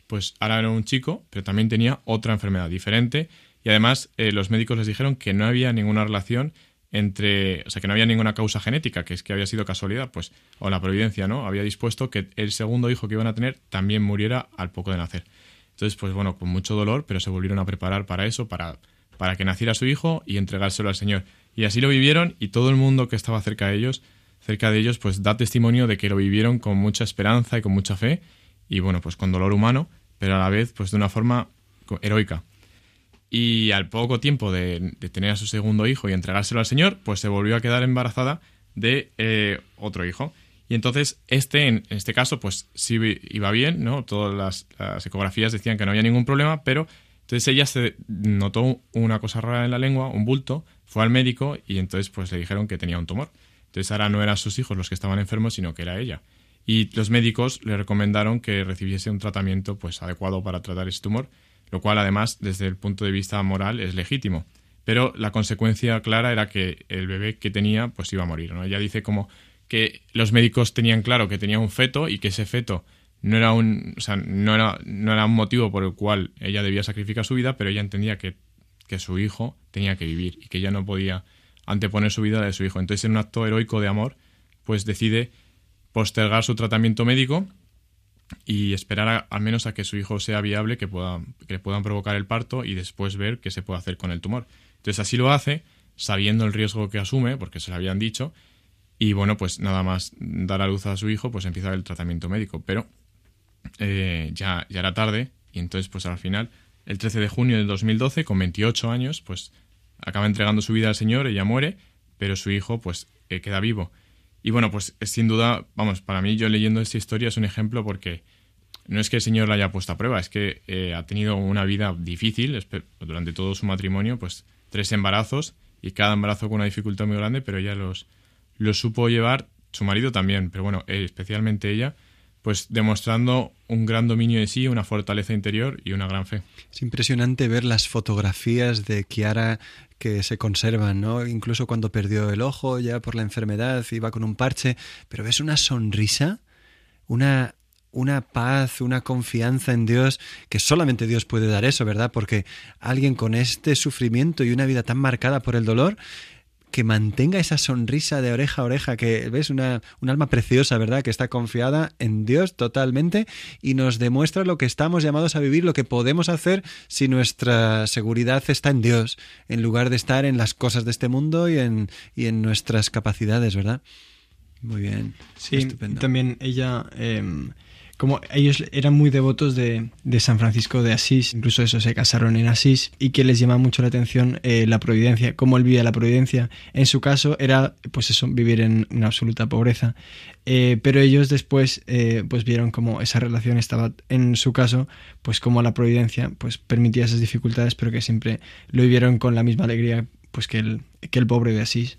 pues ahora era un chico, pero también tenía otra enfermedad diferente y además eh, los médicos les dijeron que no había ninguna relación entre, o sea, que no había ninguna causa genética, que es que había sido casualidad, pues, o la providencia, ¿no? Había dispuesto que el segundo hijo que iban a tener también muriera al poco de nacer. Entonces, pues bueno, con mucho dolor, pero se volvieron a preparar para eso, para, para que naciera su hijo y entregárselo al Señor. Y así lo vivieron y todo el mundo que estaba cerca de ellos, cerca de ellos, pues da testimonio de que lo vivieron con mucha esperanza y con mucha fe y bueno, pues con dolor humano, pero a la vez pues de una forma heroica. Y al poco tiempo de, de tener a su segundo hijo y entregárselo al Señor, pues se volvió a quedar embarazada de eh, otro hijo. Y entonces este, en, este caso, pues sí iba bien, ¿no? Todas las, las ecografías decían que no había ningún problema, pero entonces ella se notó una cosa rara en la lengua, un bulto, fue al médico y entonces pues le dijeron que tenía un tumor. Entonces ahora no eran sus hijos los que estaban enfermos, sino que era ella. Y los médicos le recomendaron que recibiese un tratamiento pues adecuado para tratar ese tumor, lo cual además desde el punto de vista moral es legítimo. Pero la consecuencia clara era que el bebé que tenía pues iba a morir. ¿no? Ella dice como que los médicos tenían claro que tenía un feto y que ese feto no era un, o sea, no era, no era un motivo por el cual ella debía sacrificar su vida, pero ella entendía que, que su hijo tenía que vivir y que ella no podía anteponer su vida de su hijo. Entonces, en un acto heroico de amor, pues decide postergar su tratamiento médico y esperar a, al menos a que su hijo sea viable, que, pueda, que le puedan provocar el parto y después ver qué se puede hacer con el tumor. Entonces así lo hace, sabiendo el riesgo que asume, porque se lo habían dicho, y bueno, pues nada más dar a luz a su hijo, pues empieza el tratamiento médico. Pero eh, ya, ya era tarde y entonces pues al final, el 13 de junio del 2012, con 28 años, pues acaba entregando su vida al Señor, ella muere, pero su hijo pues eh, queda vivo. Y bueno, pues sin duda, vamos, para mí yo leyendo esta historia es un ejemplo porque no es que el Señor la haya puesto a prueba, es que eh, ha tenido una vida difícil durante todo su matrimonio, pues tres embarazos y cada embarazo con una dificultad muy grande, pero ella los, los supo llevar, su marido también, pero bueno, eh, especialmente ella, pues demostrando un gran dominio de sí, una fortaleza interior y una gran fe. Es impresionante ver las fotografías de Kiara que se conservan, ¿no? Incluso cuando perdió el ojo ya por la enfermedad, iba con un parche, pero ves una sonrisa, una una paz, una confianza en Dios, que solamente Dios puede dar eso, ¿verdad? Porque alguien con este sufrimiento y una vida tan marcada por el dolor, que mantenga esa sonrisa de oreja a oreja, que ves una, un alma preciosa, ¿verdad? Que está confiada en Dios totalmente y nos demuestra lo que estamos llamados a vivir, lo que podemos hacer si nuestra seguridad está en Dios, en lugar de estar en las cosas de este mundo y en, y en nuestras capacidades, ¿verdad? Muy bien. Sí, también ella... Em, como ellos eran muy devotos de, San Francisco de Asís, incluso eso se casaron en Asís y que les llama mucho la atención eh, la providencia, cómo él la providencia. En su caso era pues eso, vivir en una absoluta pobreza, eh, pero ellos después eh, pues vieron como esa relación estaba en su caso, pues como la providencia pues permitía esas dificultades, pero que siempre lo vivieron con la misma alegría pues que el, que el pobre de Asís.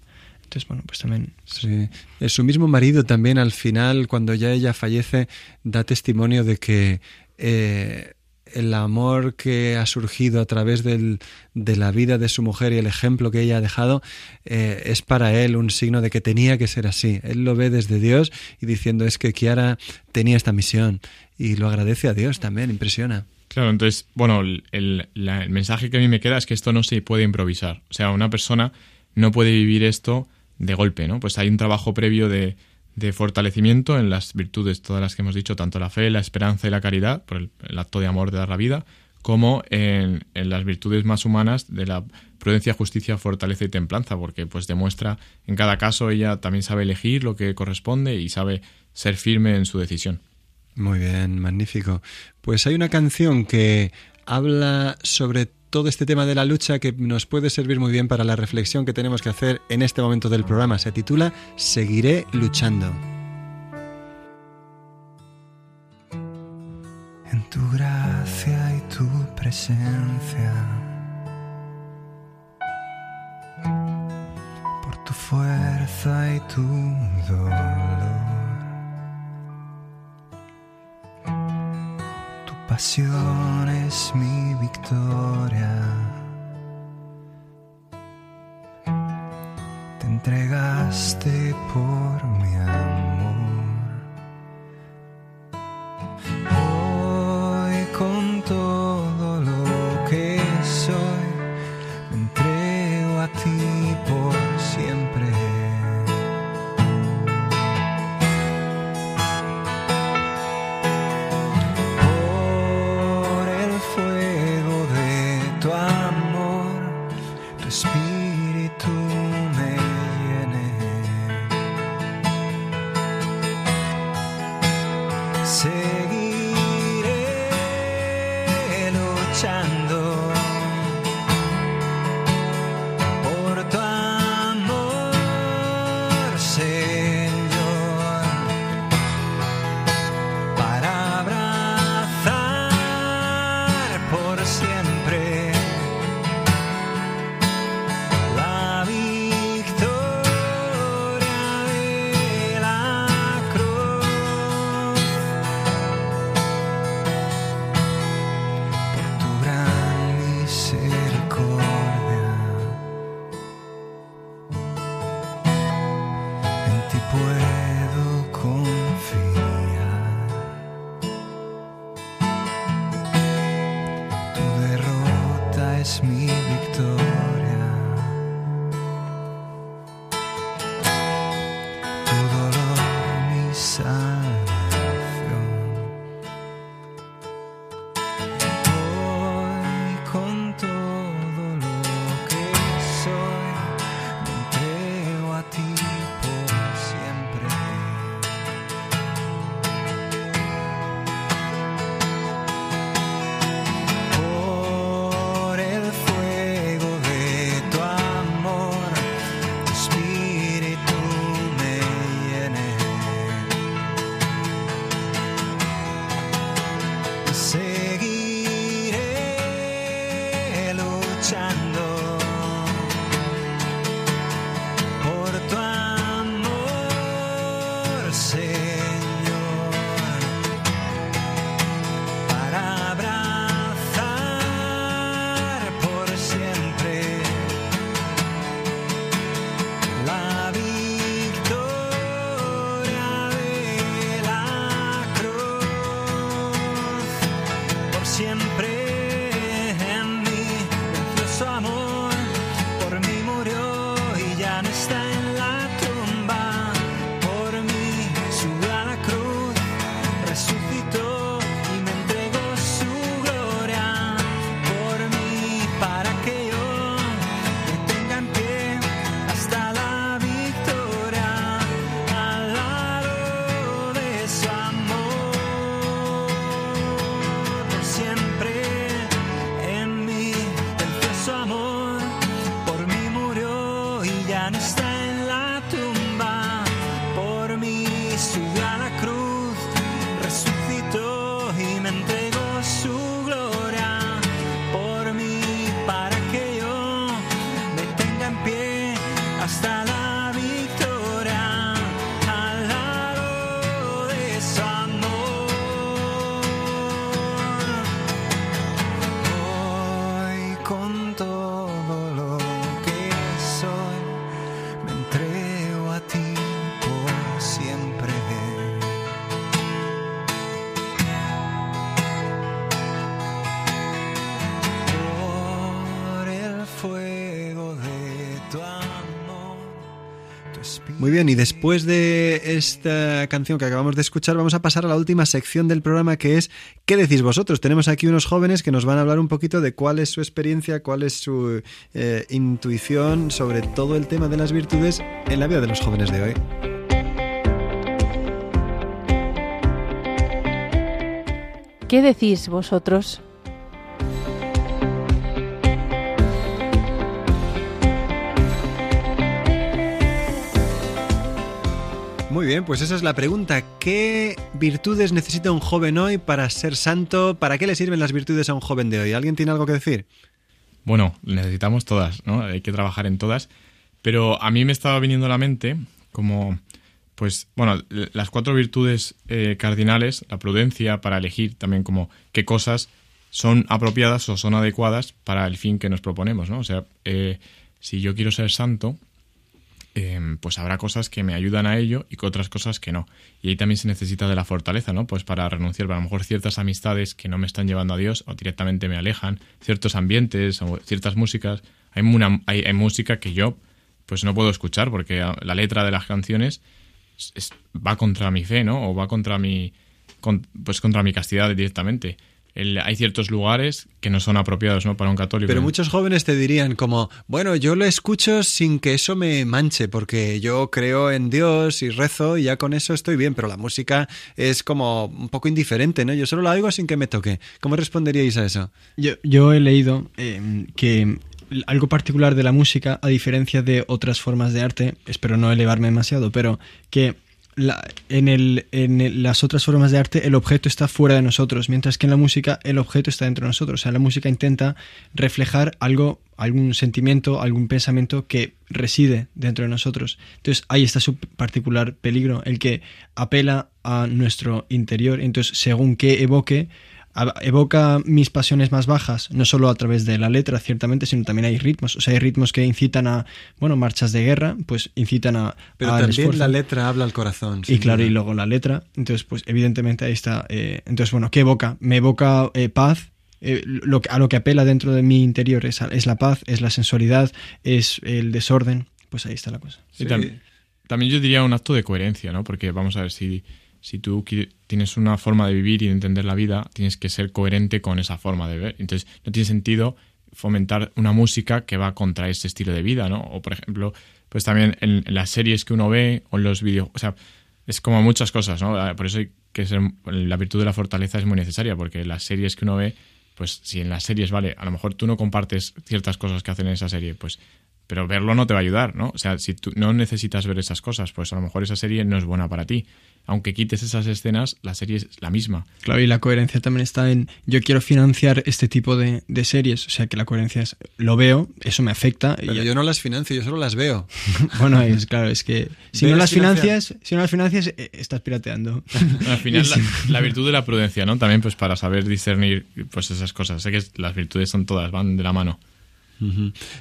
Entonces, bueno, pues también... Sí. Su mismo marido también al final, cuando ya ella fallece, da testimonio de que eh, el amor que ha surgido a través del, de la vida de su mujer y el ejemplo que ella ha dejado eh, es para él un signo de que tenía que ser así. Él lo ve desde Dios y diciendo es que Kiara tenía esta misión y lo agradece a Dios también, impresiona. Claro, entonces, bueno, el, el mensaje que a mí me queda es que esto no se puede improvisar. O sea, una persona no puede vivir esto de golpe, ¿no? Pues hay un trabajo previo de, de, fortalecimiento en las virtudes, todas las que hemos dicho, tanto la fe, la esperanza y la caridad, por el, acto de amor de dar la vida, como en, en, las virtudes más humanas de la prudencia, justicia, fortaleza y templanza, porque pues demuestra en cada caso ella también sabe elegir lo que corresponde y sabe ser firme en su decisión. Muy bien, magnífico. Pues hay una canción que habla sobre todo este tema de la lucha que nos puede servir muy bien para la reflexión que tenemos que hacer en este momento del programa. Se titula Seguiré luchando. En tu gracia y tu presencia, por tu fuerza y tu dolor es mi victoria. Te entregaste por mi amor. Muy bien, y después de esta canción que acabamos de escuchar, vamos a pasar a la última sección del programa que es ¿Qué decís vosotros? Tenemos aquí unos jóvenes que nos van a hablar un poquito de cuál es su experiencia, cuál es su eh, intuición sobre todo el tema de las virtudes en la vida de los jóvenes de hoy. ¿Qué decís vosotros? Muy bien, pues esa es la pregunta. ¿Qué virtudes necesita un joven hoy para ser santo? ¿Para qué le sirven las virtudes a un joven de hoy? ¿Alguien tiene algo que decir? Bueno, necesitamos todas, ¿no? Hay que trabajar en todas. Pero a mí me estaba viniendo a la mente como, pues, bueno, las cuatro virtudes eh, cardinales, la prudencia para elegir también como qué cosas son apropiadas o son adecuadas para el fin que nos proponemos, ¿no? O sea, eh, si yo quiero ser santo, eh, pues habrá cosas que me ayudan a ello y otras cosas que no. Y ahí también se necesita de la fortaleza, ¿no? Pues para renunciar a lo mejor ciertas amistades que no me están llevando a Dios o directamente me alejan, ciertos ambientes o ciertas músicas. Hay, hay, música que yo pues no puedo escuchar porque la letra de las canciones es- es- va contra mi fe, ¿no? O va contra mi, pues contra mi castidad directamente. El- hay ciertos lugares que no son apropiados, ¿no? Para un católico. Pero muchos jóvenes te dirían como, bueno, yo lo escucho sin que eso me manche, porque yo creo en Dios y rezo y ya con eso estoy bien, pero la música es como un poco indiferente, ¿no? Yo solo la oigo sin que me toque. ¿Cómo responderíais a eso? Yo, yo he leído eh, que algo particular de la música, a diferencia de otras formas de arte, espero no elevarme demasiado, pero que en, las otras formas de arte el objeto está fuera de nosotros, mientras que en la música el objeto está dentro de nosotros. O sea, la música intenta reflejar algo, algún sentimiento, algún pensamiento que reside dentro de nosotros. Entonces ahí está su particular peligro, el que apela a nuestro interior. Entonces, según qué evoque, evoca mis pasiones más bajas, no solo a través de la letra, ciertamente, sino también hay ritmos. O sea, hay ritmos que incitan a, bueno, marchas de guerra, pues incitan a... Pero también esfuerzo. la letra habla al corazón. Y claro, duda. y luego la letra. Entonces, pues evidentemente ahí está. eh, entonces, bueno, ¿qué evoca? Me evoca eh, paz. eh, lo, que- a lo que apela dentro de mi interior es, es la paz, es la sensualidad, es el desorden. Pues ahí está la cosa. Y tam- también yo diría un acto de coherencia, ¿no? Porque vamos a ver, si, si tú tienes una forma de vivir y de entender la vida, tienes que ser coherente con esa forma de ver. Entonces, no tiene sentido fomentar una música que va contra ese estilo de vida, ¿no? O, por ejemplo, pues también en, las series que uno ve o en los vídeos, o sea, es como muchas cosas, ¿no? Por eso hay que ser, la virtud de la fortaleza es muy necesaria, porque las series que uno ve, pues si en las series, vale, a lo mejor tú no compartes ciertas cosas que hacen en esa serie, pues pero verlo no te va a ayudar, ¿no? O sea, si tú no necesitas ver esas cosas, pues a lo mejor esa serie no es buena para ti. Aunque quites esas escenas, la serie es la misma. Claro, y la coherencia también está en yo quiero financiar este tipo de, de series. O sea, que la coherencia es lo veo, eso me afecta. y Pero yo no las financio, yo solo las veo. *laughs* Bueno, es claro, es que si no las financiar. financias, si no las financias, eh, estás pirateando. *laughs* Al final, la, *laughs* la virtud de la prudencia, ¿no? También, pues para saber discernir, pues esas cosas. Sé que las virtudes son todas, van de la mano.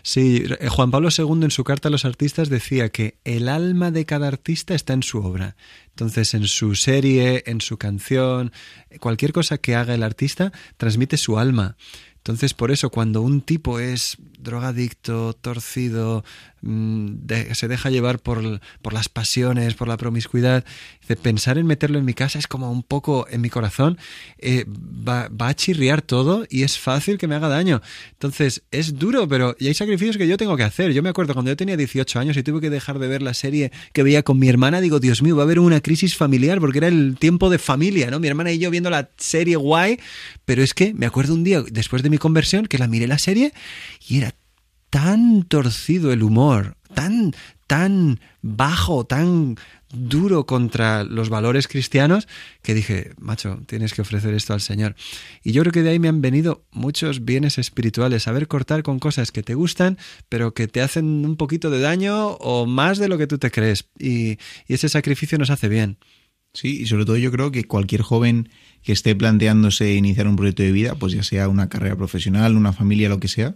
Sí, eh, Juan Pablo II en su carta a los artistas decía que el alma de cada artista está en su obra. Entonces, en su serie, en su canción, cualquier cosa que haga el artista transmite su alma. Entonces, por eso, cuando un tipo es drogadicto, torcido, mm, se deja llevar por, por las pasiones, por la promiscuidad, dice, pensar en meterlo en mi casa es como un poco en mi corazón, eh, va, va a chirriar todo y es fácil que me haga daño. Entonces, es duro, pero y hay sacrificios que yo tengo que hacer. Yo me acuerdo cuando yo tenía 18 años y tuve que dejar de ver la serie que veía con mi hermana, digo, Dios mío, va a haber una crisis familiar porque era el tiempo de familia, ¿no? Mi hermana y yo viendo la serie guay, pero es que me acuerdo un día después de mi conversión que la miré la serie y era tan torcido el humor, tan, tan bajo, tan duro contra los valores cristianos que dije, macho, tienes que ofrecer esto al Señor. Y yo creo que de ahí me han venido muchos bienes espirituales, saber cortar con cosas que te gustan, pero que te hacen un poquito de daño o más de lo que tú te crees. Y, ese sacrificio nos hace bien. Sí, y sobre todo yo creo que cualquier joven que esté planteándose iniciar un proyecto de vida, pues ya sea una carrera profesional, una familia, lo que sea,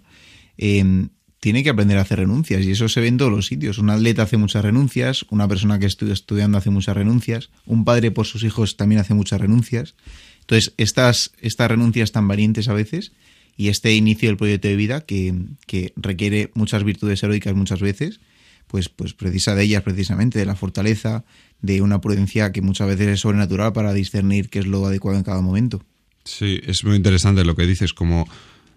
eh, tiene que aprender a hacer renuncias y eso se ve en todos los sitios. Un atleta hace muchas renuncias, una persona que estudia estudiando hace muchas renuncias, un padre por sus hijos también hace muchas renuncias. Entonces, estas, estas renuncias tan valientes a veces y este inicio del proyecto de vida que, que requiere muchas virtudes heroicas muchas veces, pues, pues precisa de ellas precisamente, de la fortaleza, de una prudencia que muchas veces es sobrenatural para discernir qué es lo adecuado en cada momento. Sí, es muy interesante lo que dices, como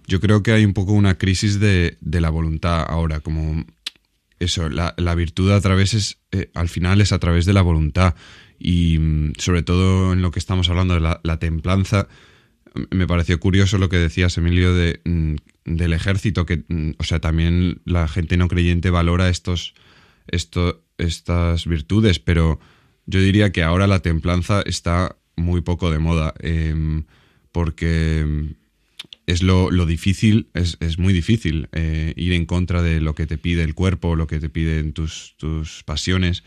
yo creo que hay un poco una crisis de, de la voluntad ahora, como eso, la, la virtud a través es, eh, al final es a través de la voluntad. Y mm, sobre todo en lo que estamos hablando de la, la templanza, me pareció curioso lo que decías, Emilio, de, mm, del ejército, que, mm, o sea, también la gente no creyente valora estos, esto, estas virtudes, pero yo diría que ahora la templanza está muy poco de moda, eh, porque es lo, lo difícil, es, es, muy difícil eh, ir en contra de lo que te pide el cuerpo, lo que te piden tus, tus pasiones.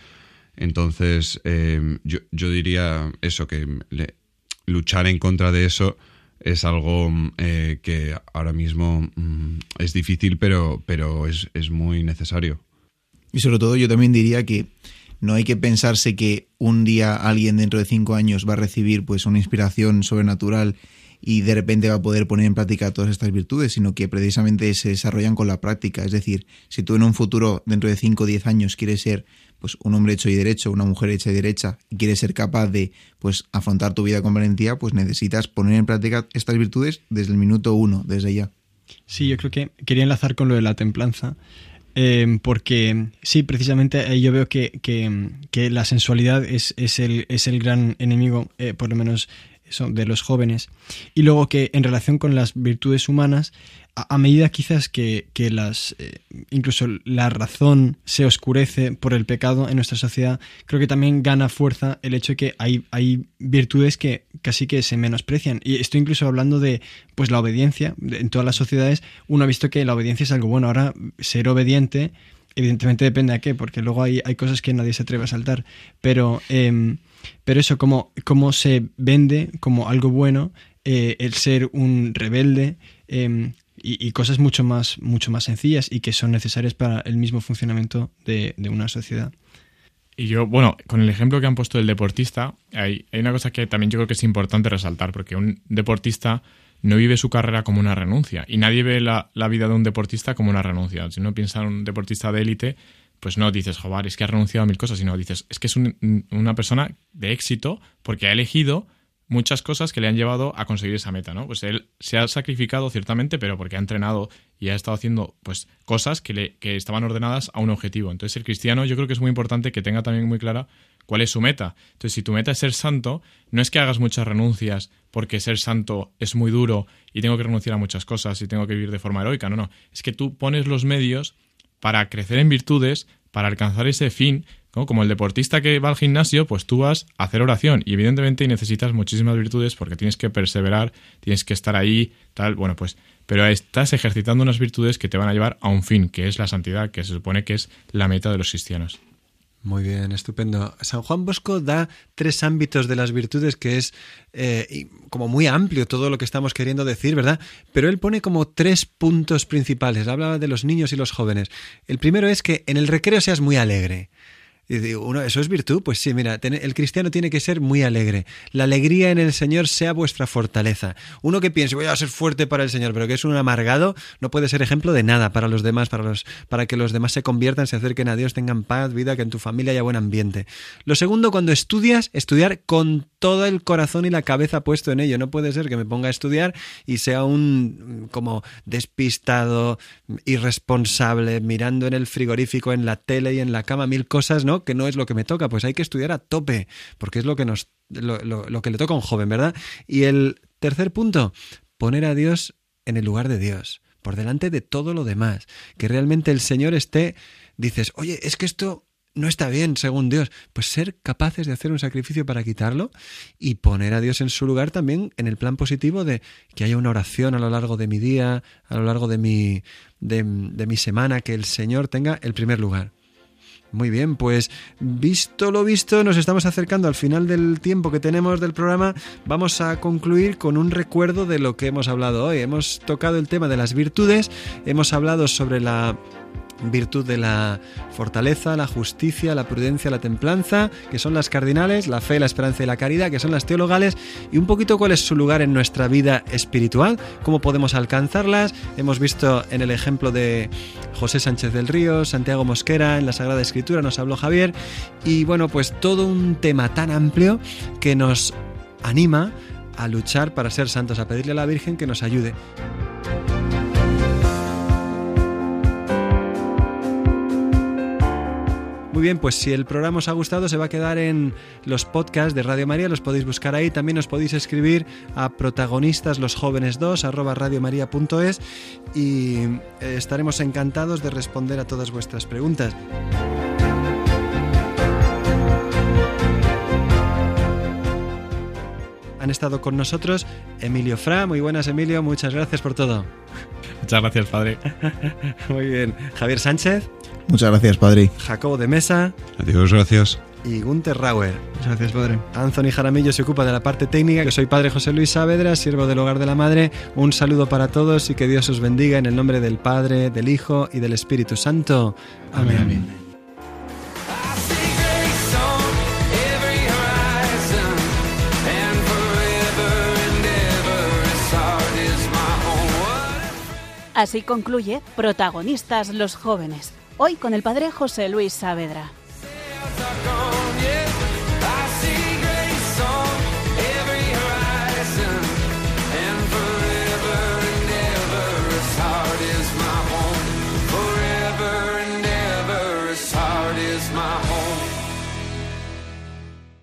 Entonces, eh, yo, yo, diría eso, que le, luchar en contra de eso es algo eh, que ahora mismo mm, es difícil, pero, pero es, es muy necesario. Y sobre todo yo también diría que no hay que pensarse que un día alguien dentro de cinco años va a recibir pues una inspiración sobrenatural y de repente va a poder poner en práctica todas estas virtudes, sino que precisamente se desarrollan con la práctica. Es decir, si tú en un futuro, dentro de 5 o 10 años, quieres ser pues un hombre hecho y derecho, una mujer hecha y derecha, y quieres ser capaz de pues afrontar tu vida con valentía, pues necesitas poner en práctica estas virtudes desde el minuto uno, desde ya. Sí, yo creo que quería enlazar con lo de la templanza. Eh, porque sí, precisamente yo veo que, que, que la sensualidad es, es, el, es, el, gran enemigo, eh, por lo menos eso, de los jóvenes. Y luego que en relación con las virtudes humanas, a, medida quizás que, que las eh, incluso la razón se oscurece por el pecado en nuestra sociedad, creo que también gana fuerza el hecho de que hay, hay virtudes que casi que se menosprecian. Y estoy incluso hablando de pues la obediencia. En todas las sociedades uno ha visto que la obediencia es algo bueno. Ahora, ser obediente, evidentemente depende a qué, porque luego hay, hay cosas que nadie se atreve a saltar. Pero... Eh, pero eso, como, se vende como algo bueno eh, el ser un rebelde eh, y, cosas mucho más, mucho más sencillas y que son necesarias para el mismo funcionamiento de, una sociedad. Y yo, bueno, con el ejemplo que han puesto del deportista, hay, hay, una cosa que también yo creo que es importante resaltar, porque un deportista no vive su carrera como una renuncia y nadie ve la, la vida de un deportista como una renuncia. Si uno piensa en un deportista de élite, pues no dices, joder, es que ha renunciado a mil cosas, sino dices, es que es un, una persona de éxito porque ha elegido muchas cosas que le han llevado a conseguir esa meta, ¿no? Pues él se ha sacrificado ciertamente, pero porque ha entrenado y ha estado haciendo pues cosas que, le, que estaban ordenadas a un objetivo. Entonces el cristiano yo creo que es muy importante que tenga también muy clara cuál es su meta. Entonces si tu meta es ser santo, no es que hagas muchas renuncias porque ser santo es muy duro y tengo que renunciar a muchas cosas y tengo que vivir de forma heroica, no, no. Es que tú pones los medios para crecer en virtudes, para alcanzar ese fin, como el deportista que va al gimnasio, pues tú vas a hacer oración y evidentemente necesitas muchísimas virtudes porque tienes que perseverar, tienes que estar ahí, tal, bueno, pues, pero estás ejercitando unas virtudes que te van a llevar a un fin, que es la santidad, que se supone que es la meta de los cristianos. Muy bien, estupendo. San Juan Bosco da tres ámbitos de las virtudes que es eh, como muy amplio todo lo que estamos queriendo decir, ¿verdad? Pero él pone como tres puntos principales. Hablaba de los niños y los jóvenes. El primero es que en el recreo seas muy alegre. Y digo, uno, ¿eso es virtud? Pues sí, mira, el cristiano tiene que ser muy alegre. La alegría en el Señor sea vuestra fortaleza. Uno que piense, voy a ser fuerte para el Señor, pero que es un amargado, no puede ser ejemplo de nada para los demás, para, los, para que los demás se conviertan, se acerquen a Dios, tengan paz, vida, que en tu familia haya buen ambiente. Lo segundo, cuando estudias, estudiar con todo el corazón y la cabeza puesto en ello. No puede ser que me ponga a estudiar y sea un como despistado, irresponsable, mirando en el frigorífico, en la tele y en la cama, mil cosas, ¿no? Que no es lo que me toca. Pues hay que estudiar a tope, porque es lo que nos, lo, que le toca a un joven, ¿verdad? Y el tercer punto, poner a Dios en el lugar de Dios, por delante de todo lo demás. Que realmente el Señor esté dices, oye, es que esto no está bien según Dios, pues ser capaces de hacer un sacrificio para quitarlo y poner a Dios en su lugar también en el plan positivo de que haya una oración a lo largo de mi día, a lo largo de mi, de, de mi semana, que el Señor tenga el primer lugar. Muy bien, pues visto lo visto, nos estamos acercando al final del tiempo que tenemos del programa. Vamos a concluir con un recuerdo de lo que hemos hablado hoy. Hemos tocado el tema de las virtudes, hemos hablado sobre la virtud de la fortaleza, la justicia, la prudencia, la templanza, que son las cardinales, la fe, la esperanza y la caridad, que son las teologales, y un poquito cuál es su lugar en nuestra vida espiritual, cómo podemos alcanzarlas. Hemos visto en el ejemplo de José Sánchez del Río, Santiago Mosquera, en la Sagrada Escritura nos habló Javier, y bueno, pues todo un tema tan amplio que nos anima a luchar para ser santos, a pedirle a la Virgen que nos ayude. Muy bien, pues si el programa os ha gustado, se va a quedar en los podcasts de Radio María, los podéis buscar ahí. También os podéis escribir a protagonistas los jóvenes 2 arroba radiomaria.es y eh, estaremos encantados de responder a todas vuestras preguntas. Han estado con nosotros Emilio Fra. Muy buenas, Emilio. Muchas gracias por todo. Muchas gracias, padre. *laughs* Muy bien. Javier Sánchez. Muchas gracias, padre. Jacobo de Mesa. Adiós, gracias. Y Gunther Rauer. Muchas gracias, padre. Anthony Jaramillo se ocupa de la parte técnica. Yo soy padre José Luis Saavedra, siervo del hogar de la madre. Un saludo para todos y que Dios os bendiga en el nombre del Padre, del Hijo y del Espíritu Santo. Amén. Amén. Así concluye Protagonistas los jóvenes. Hoy con el padre José Luis Saavedra.